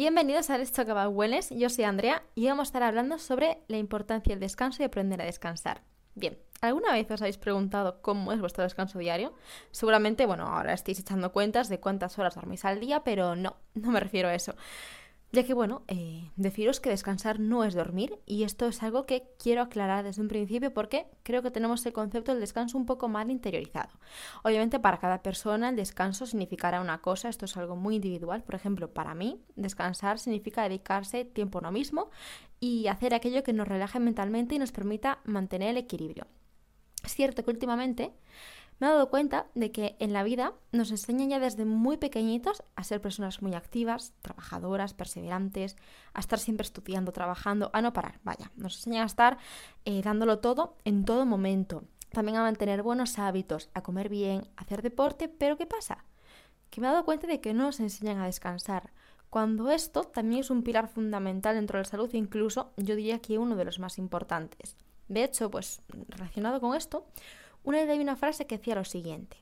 Bienvenidos a Let's Talk About Wellness. Yo soy Andrea y vamos a estar hablando sobre la importancia del descanso y aprender a descansar. Bien, ¿alguna vez os habéis preguntado cómo es vuestro descanso diario? Seguramente, bueno, ahora estáis echando cuentas de cuántas horas dormís al día, pero no, no me refiero a eso. Ya que, bueno, eh, deciros que descansar no es dormir y esto es algo que quiero aclarar desde un principio porque creo que tenemos el concepto del descanso un poco mal interiorizado. Obviamente para cada persona el descanso significará una cosa, esto es algo muy individual. Por ejemplo, para mí descansar significa dedicarse tiempo a uno mismo y hacer aquello que nos relaje mentalmente y nos permita mantener el equilibrio. Es cierto que últimamente me he dado cuenta de que en la vida nos enseñan ya desde muy pequeñitos a ser personas muy activas, trabajadoras, perseverantes, a estar siempre estudiando, trabajando, a no parar, vaya, nos enseñan a estar eh, dándolo todo en todo momento, también a mantener buenos hábitos, a comer bien, a hacer deporte, pero ¿qué pasa? Que me he dado cuenta de que no nos enseñan a descansar, cuando esto también es un pilar fundamental dentro de la salud, incluso yo diría que uno de los más importantes. De hecho, pues relacionado con esto, una idea y una frase que decía lo siguiente.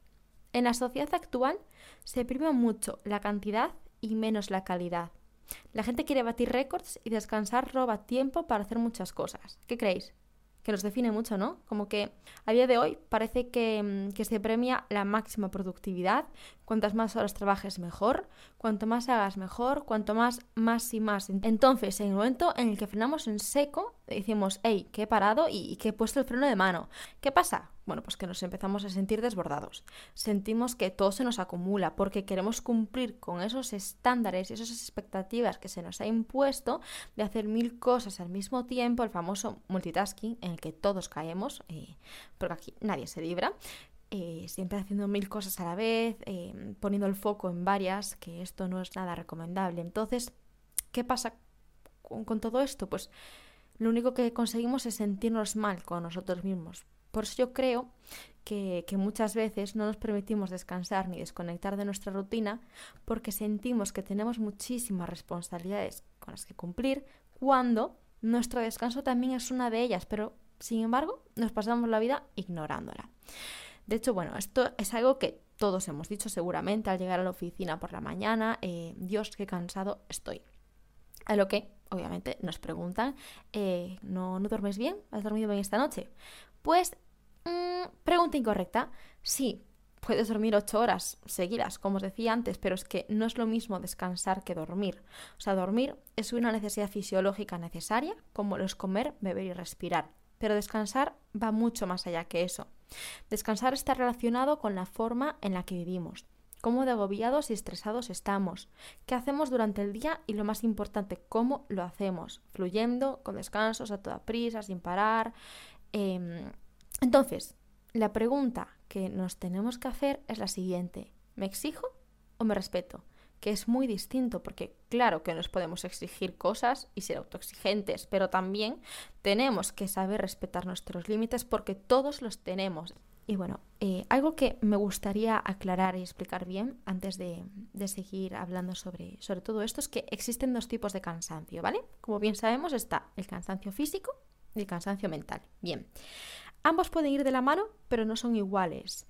En la sociedad actual se prima mucho la cantidad y menos la calidad. La gente quiere batir récords y descansar roba tiempo para hacer muchas cosas. ¿Qué creéis? Que nos define mucho, ¿no? Como que a día de hoy parece que, mm, se premia la máxima productividad. Cuantas más horas trabajes mejor, cuanto más hagas mejor, cuanto más, más y más. Entonces, en el momento en el que frenamos en seco, decimos, hey, que he parado y que he puesto el freno de mano. ¿Qué pasa? Bueno, pues que nos empezamos a sentir desbordados. Sentimos que todo se nos acumula porque queremos cumplir con esos estándares y esas expectativas que se nos ha impuesto de hacer mil cosas al mismo tiempo, el famoso multitasking en el que todos caemos, eh, porque aquí nadie se libra. Eh, siempre haciendo mil cosas a la vez, eh, poniendo el foco en varias, que esto no es nada recomendable. Entonces, ¿qué pasa con todo esto? Pues lo único que conseguimos es sentirnos mal con nosotros mismos, por eso yo creo que, muchas veces no nos permitimos descansar ni desconectar de nuestra rutina porque sentimos que tenemos muchísimas responsabilidades con las que cumplir cuando nuestro descanso también es una de ellas, pero sin embargo nos pasamos la vida ignorándola. De hecho, bueno, esto es algo que todos hemos dicho seguramente al llegar a la oficina por la mañana, eh, Dios, qué cansado estoy. A lo que, obviamente, nos preguntan, eh, ¿no, ¿no duermes bien? ¿Has dormido bien esta noche? Pues, mm, pregunta incorrecta. Sí, puedes dormir ocho horas seguidas, como os decía antes, pero es que no es lo mismo descansar que dormir. O sea, dormir es una necesidad fisiológica necesaria, como lo es comer, beber y respirar. Pero descansar va mucho más allá que eso. Descansar está relacionado con la forma en la que vivimos, cómo de agobiados y estresados estamos, qué hacemos durante el día y lo más importante, cómo lo hacemos, fluyendo, con descansos a toda prisa, sin parar, Em, entonces, la pregunta que nos tenemos que hacer es la siguiente. ¿Me exijo o me respeto? Que es muy distinto porque claro que nos podemos exigir cosas y ser autoexigentes, pero también tenemos que saber respetar nuestros límites porque todos los tenemos. Y bueno, eh, algo que me gustaría aclarar y explicar bien antes de, de, seguir hablando sobre, sobre todo esto es que existen dos tipos de cansancio, ¿vale? Como bien sabemos está el cansancio físico el cansancio mental. Bien, ambos pueden ir de la mano, pero no son iguales.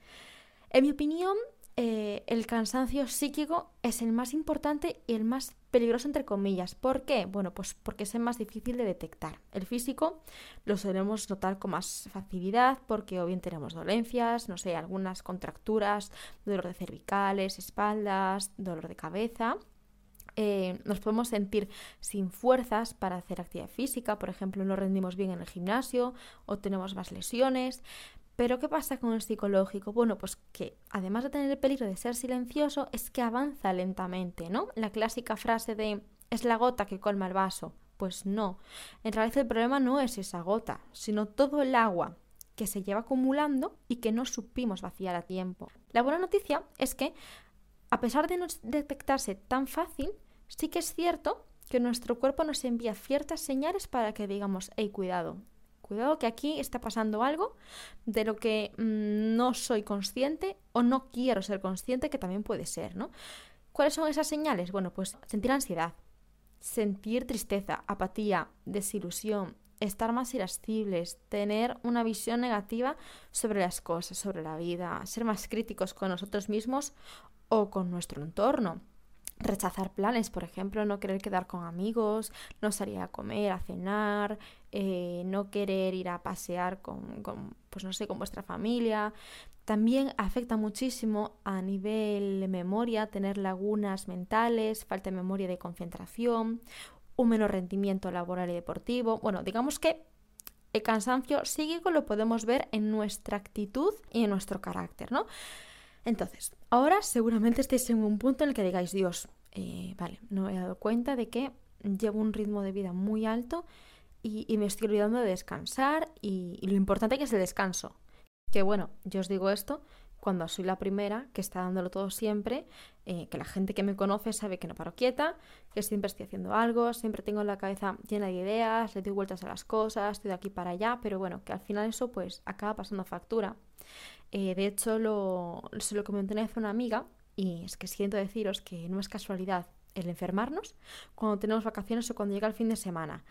En mi opinión, eh, el cansancio psíquico es el más importante y el más peligroso, entre comillas. ¿Por qué? Bueno, pues porque es el más difícil de detectar. El físico lo solemos notar con más facilidad porque o bien tenemos dolencias, no sé, algunas contracturas, dolor de cervicales, espaldas, dolor de cabeza. Eh, nos podemos sentir sin fuerzas para hacer actividad física, por ejemplo, no rendimos bien en el gimnasio o tenemos más lesiones. Pero ¿qué pasa con el psicológico? Bueno, pues que además de tener el peligro de ser silencioso, es que avanza lentamente, ¿no? La clásica frase de es la gota que colma el vaso. Pues no, en realidad el problema no es esa gota, sino todo el agua que se lleva acumulando y que no supimos vaciar a tiempo. La buena noticia es que, a pesar de no detectarse tan fácil, sí que es cierto que nuestro cuerpo nos envía ciertas señales para que digamos, hey, cuidado, cuidado que aquí está pasando algo de lo que mm, no soy consciente o no quiero ser consciente, que también puede ser, ¿no? ¿Cuáles son esas señales? Bueno, pues sentir ansiedad, sentir tristeza, apatía, desilusión, estar más irascibles, tener una visión negativa sobre las cosas, sobre la vida, ser más críticos con nosotros mismos o con nuestro entorno rechazar planes, por ejemplo, no querer quedar con amigos, no salir a comer, a cenar, eh, no querer ir a pasear con, con, pues no sé, con vuestra familia. También afecta muchísimo a nivel memoria, tener lagunas mentales, falta de memoria de concentración, un menor rendimiento laboral y deportivo. Bueno, digamos que el cansancio psíquico lo podemos ver en nuestra actitud y en nuestro carácter, ¿no? Entonces, ahora seguramente estéis en un punto en el que digáis, Dios, eh, vale, no me he dado cuenta de que llevo un ritmo de vida muy alto y, me estoy olvidando de descansar y, lo importante que es el descanso. Que bueno, yo os digo esto cuando soy la primera que está dándolo todo siempre, eh, que la gente que me conoce sabe que no paro quieta, que siempre estoy haciendo algo, siempre tengo la cabeza llena de ideas, le doy vueltas a las cosas, estoy de aquí para allá, pero bueno, que al final eso pues acaba pasando factura. Eh, de hecho, lo, se lo comenté hace una amiga y es que siento deciros que no es casualidad el enfermarnos cuando tenemos vacaciones o cuando llega el fin de semana.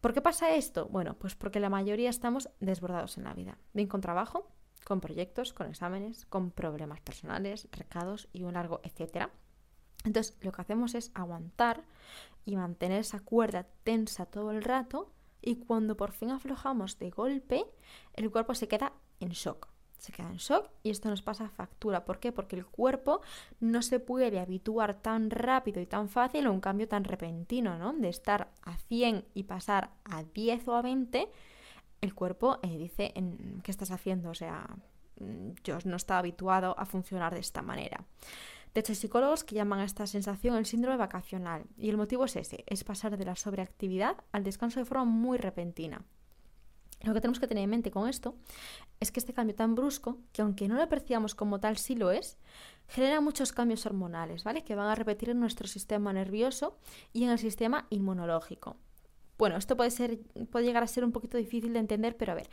¿Por qué pasa esto? Bueno, pues porque la mayoría estamos desbordados en la vida. Bien con trabajo, con proyectos, con exámenes, con problemas personales, recados y un largo etcétera. Entonces, lo que hacemos es aguantar y mantener esa cuerda tensa todo el rato y cuando por fin aflojamos de golpe, el cuerpo se queda en shock se queda en shock y esto nos pasa factura. ¿Por qué? Porque el cuerpo no se puede habituar tan rápido y tan fácil a un cambio tan repentino, ¿no? De estar a 100 y pasar a 10 o a 20, el cuerpo eh, dice, ¿qué estás haciendo? O sea, mm, yo no estaba habituado a funcionar de esta manera. De hecho, hay psicólogos que llaman a esta sensación el síndrome vacacional y el motivo es ese, es pasar de la sobreactividad al descanso de forma muy repentina. Lo que tenemos que tener en mente con esto es que este cambio tan brusco, que aunque no lo percibamos como tal, sí lo es, genera muchos cambios hormonales, ¿vale? Que van a repetir en nuestro sistema nervioso y en el sistema inmunológico. Bueno, esto puede, ser, puede llegar a ser un poquito difícil de entender, pero a ver,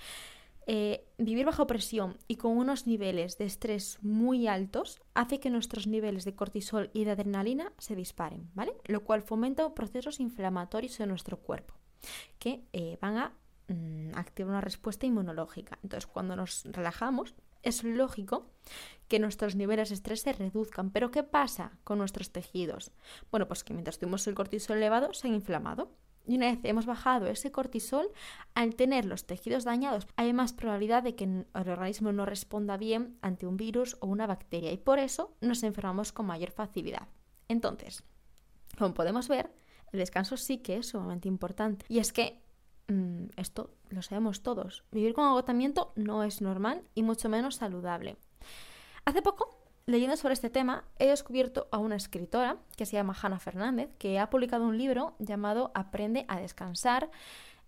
eh, vivir bajo presión y con unos niveles de estrés muy altos hace que nuestros niveles de cortisol y de adrenalina se disparen, ¿vale? Lo cual fomenta procesos inflamatorios en nuestro cuerpo que eh, van a Mm, activa una respuesta inmunológica. Entonces, cuando nos relajamos, es lógico que nuestros niveles de estrés se reduzcan. Pero ¿qué pasa con nuestros tejidos? Bueno, pues que mientras tuvimos el cortisol elevado, se han inflamado. Y una vez hemos bajado ese cortisol, al tener los tejidos dañados, hay más probabilidad de que el organismo no responda bien ante un virus o una bacteria y por eso nos enfermamos con mayor facilidad. Entonces, como podemos ver, el descanso sí que es sumamente importante. Y es que Mm, esto lo sabemos todos. Vivir con agotamiento no es normal y mucho menos saludable. Hace poco, leyendo sobre este tema, he descubierto a una escritora que se llama Hanna Fernández, que ha publicado un libro llamado Aprende a descansar.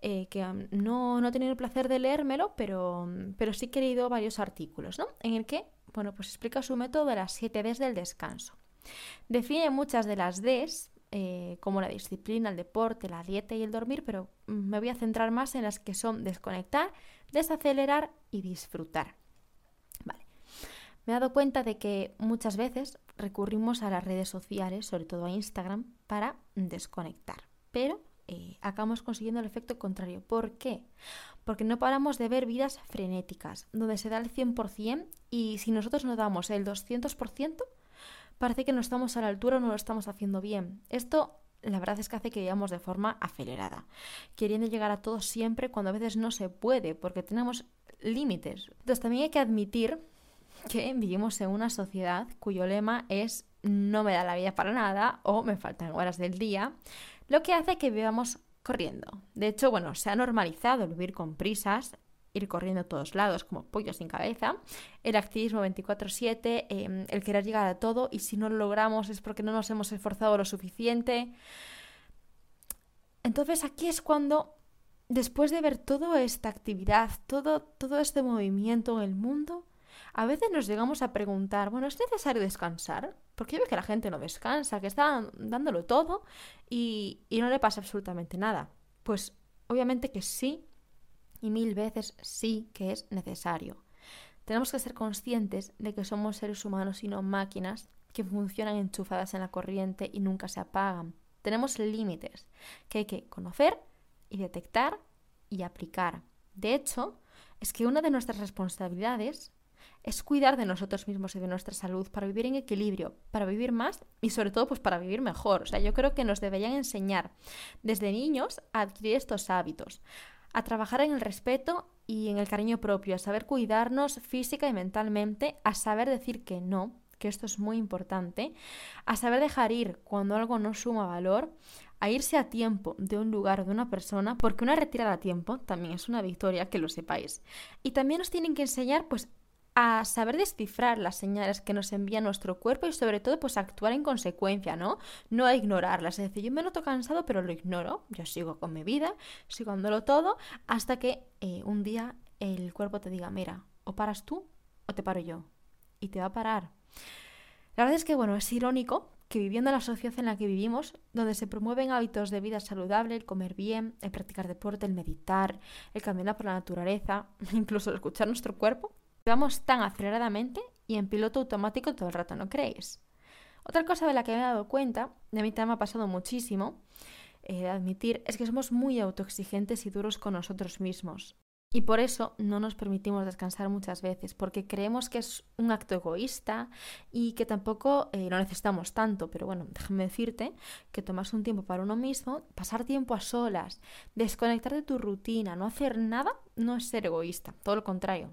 Eh, que no, no, he tenido el placer de leérmelo, pero, pero sí he leído varios artículos, ¿no? En el que, bueno, pues explica su método de las 7 Ds del descanso. Define muchas de las Ds eh, como la disciplina, el deporte, la dieta y el dormir, pero me voy a centrar más en las que son desconectar, desacelerar y disfrutar. Me he dado cuenta de que muchas veces recurrimos a las redes sociales, sobre todo a Instagram, para desconectar, pero eh, acabamos consiguiendo el efecto contrario. ¿Por qué? Porque no paramos de ver vidas frenéticas, donde se da el 100% y si nosotros no damos el 200%, parece que no estamos a la altura o no lo estamos haciendo bien. Esto la verdad es que hace que vivamos de forma acelerada, queriendo llegar a todo siempre cuando a veces no se puede, porque tenemos límites. Entonces también hay que admitir que vivimos en una sociedad cuyo lema es no me da la vida para nada o me faltan horas del día, lo que hace que vivamos corriendo. De hecho, bueno, se ha normalizado el vivir con prisas, ir corriendo a todos lados como pollo sin cabeza, el activismo 24/7, em, el querer llegar a todo y si no lo logramos es porque no nos hemos esforzado lo suficiente. Entonces aquí es cuando después de ver toda esta actividad, todo, todo este movimiento en el mundo, a veces nos llegamos a preguntar, bueno, ¿es necesario descansar? Porque veo que la gente no descansa, que está dándolo todo y, y no le pasa absolutamente nada. Pues obviamente que sí, y mil veces sí que es necesario. Tenemos que ser conscientes de que somos seres humanos y no máquinas que funcionan enchufadas en la corriente y nunca se apagan. Tenemos límites que hay que conocer y detectar y aplicar. De hecho, es que una de nuestras responsabilidades es cuidar de nosotros mismos y de nuestra salud para vivir en equilibrio, para vivir más y sobre todo pues para vivir mejor. O sea, yo creo que nos deberían enseñar desde niños a adquirir estos hábitos, a trabajar en el respeto y en el cariño propio, a saber cuidarnos física y mentalmente, a saber decir que no, que esto es muy importante, a saber dejar ir cuando algo no suma valor, a irse a tiempo de un lugar o de una persona, porque una retirada a tiempo también es una victoria, que lo sepáis. Y también nos tienen que enseñar pues a saber descifrar las señales que nos envía nuestro cuerpo y sobre todo pues actuar en consecuencia, ¿no? No a ignorarlas, es decir, yo me noto cansado pero lo ignoro, yo sigo con mi vida, sigo dándolo todo hasta que eh, un día el cuerpo te diga, mira, o paras tú o te paro yo y te va a parar. La verdad es que bueno, es irónico que viviendo en la sociedad en la que vivimos, donde se promueven hábitos de vida saludable, el comer bien, el practicar deporte, el meditar, el caminar por la naturaleza, incluso el escuchar nuestro cuerpo, Vamos tan aceleradamente y en piloto automático todo el rato, ¿no creéis? Otra cosa de la que me he dado cuenta, de mí también me ha pasado muchísimo, eh, admitir, es que somos muy autoexigentes y duros con nosotros mismos. Y por eso no nos permitimos descansar muchas veces, porque creemos que es un acto egoísta y que tampoco eh, lo necesitamos tanto. Pero bueno, déjame decirte que tomas un tiempo para uno mismo, pasar tiempo a solas, desconectar de tu rutina, no hacer nada, no es ser egoísta, todo lo contrario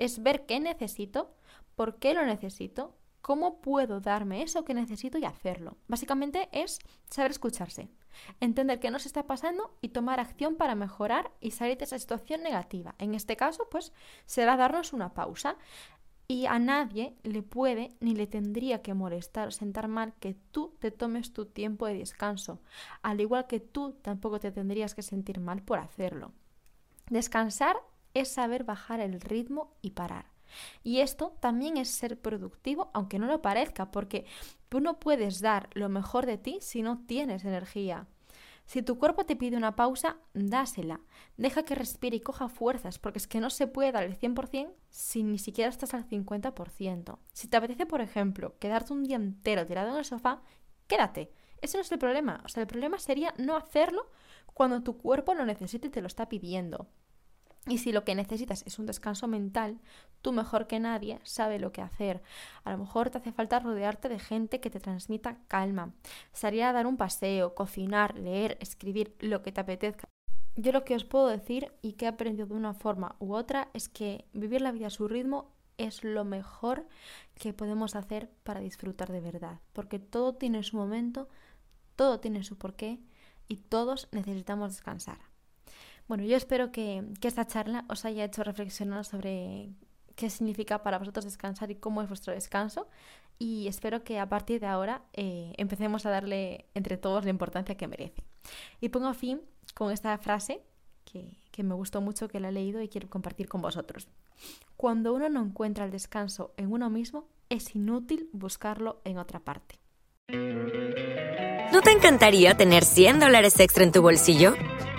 es ver qué necesito, por qué lo necesito, cómo puedo darme eso que necesito y hacerlo. Básicamente es saber escucharse, entender qué nos está pasando y tomar acción para mejorar y salir de esa situación negativa. En este caso, pues será darnos una pausa. Y a nadie le puede ni le tendría que molestar o sentar mal que tú te tomes tu tiempo de descanso, al igual que tú tampoco te tendrías que sentir mal por hacerlo. Descansar es saber bajar el ritmo y parar. Y esto también es ser productivo, aunque no lo parezca, porque tú no puedes dar lo mejor de ti si no tienes energía. Si tu cuerpo te pide una pausa, dásela. Deja que respire y coja fuerzas, porque es que no se puede dar el 100% si ni siquiera estás al 50%. Si te apetece, por ejemplo, quedarte un día entero tirado en el sofá, quédate. Ese no es el problema. O sea, el problema sería no hacerlo cuando tu cuerpo lo necesita y te lo está pidiendo. Y si lo que necesitas es un descanso mental, tú mejor que nadie sabe lo que hacer. A lo mejor te hace falta rodearte de gente que te transmita calma, salir a dar un paseo, cocinar, leer, escribir, lo que te apetezca. Yo lo que os puedo decir y que he aprendido de una forma u otra es que vivir la vida a su ritmo es lo mejor que podemos hacer para disfrutar de verdad, porque todo tiene su momento, todo tiene su porqué y todos necesitamos descansar. Bueno, yo espero que, esta charla os haya hecho reflexionar sobre qué significa para vosotros descansar y cómo es vuestro descanso. Y espero que a partir de ahora eh, empecemos a darle entre todos la importancia que merece. Y pongo fin con esta frase que, que me gustó mucho, que la he leído y quiero compartir con vosotros. Cuando uno no encuentra el descanso en uno mismo, es inútil buscarlo en otra parte. ¿No te encantaría tener 100 dólares extra en tu bolsillo?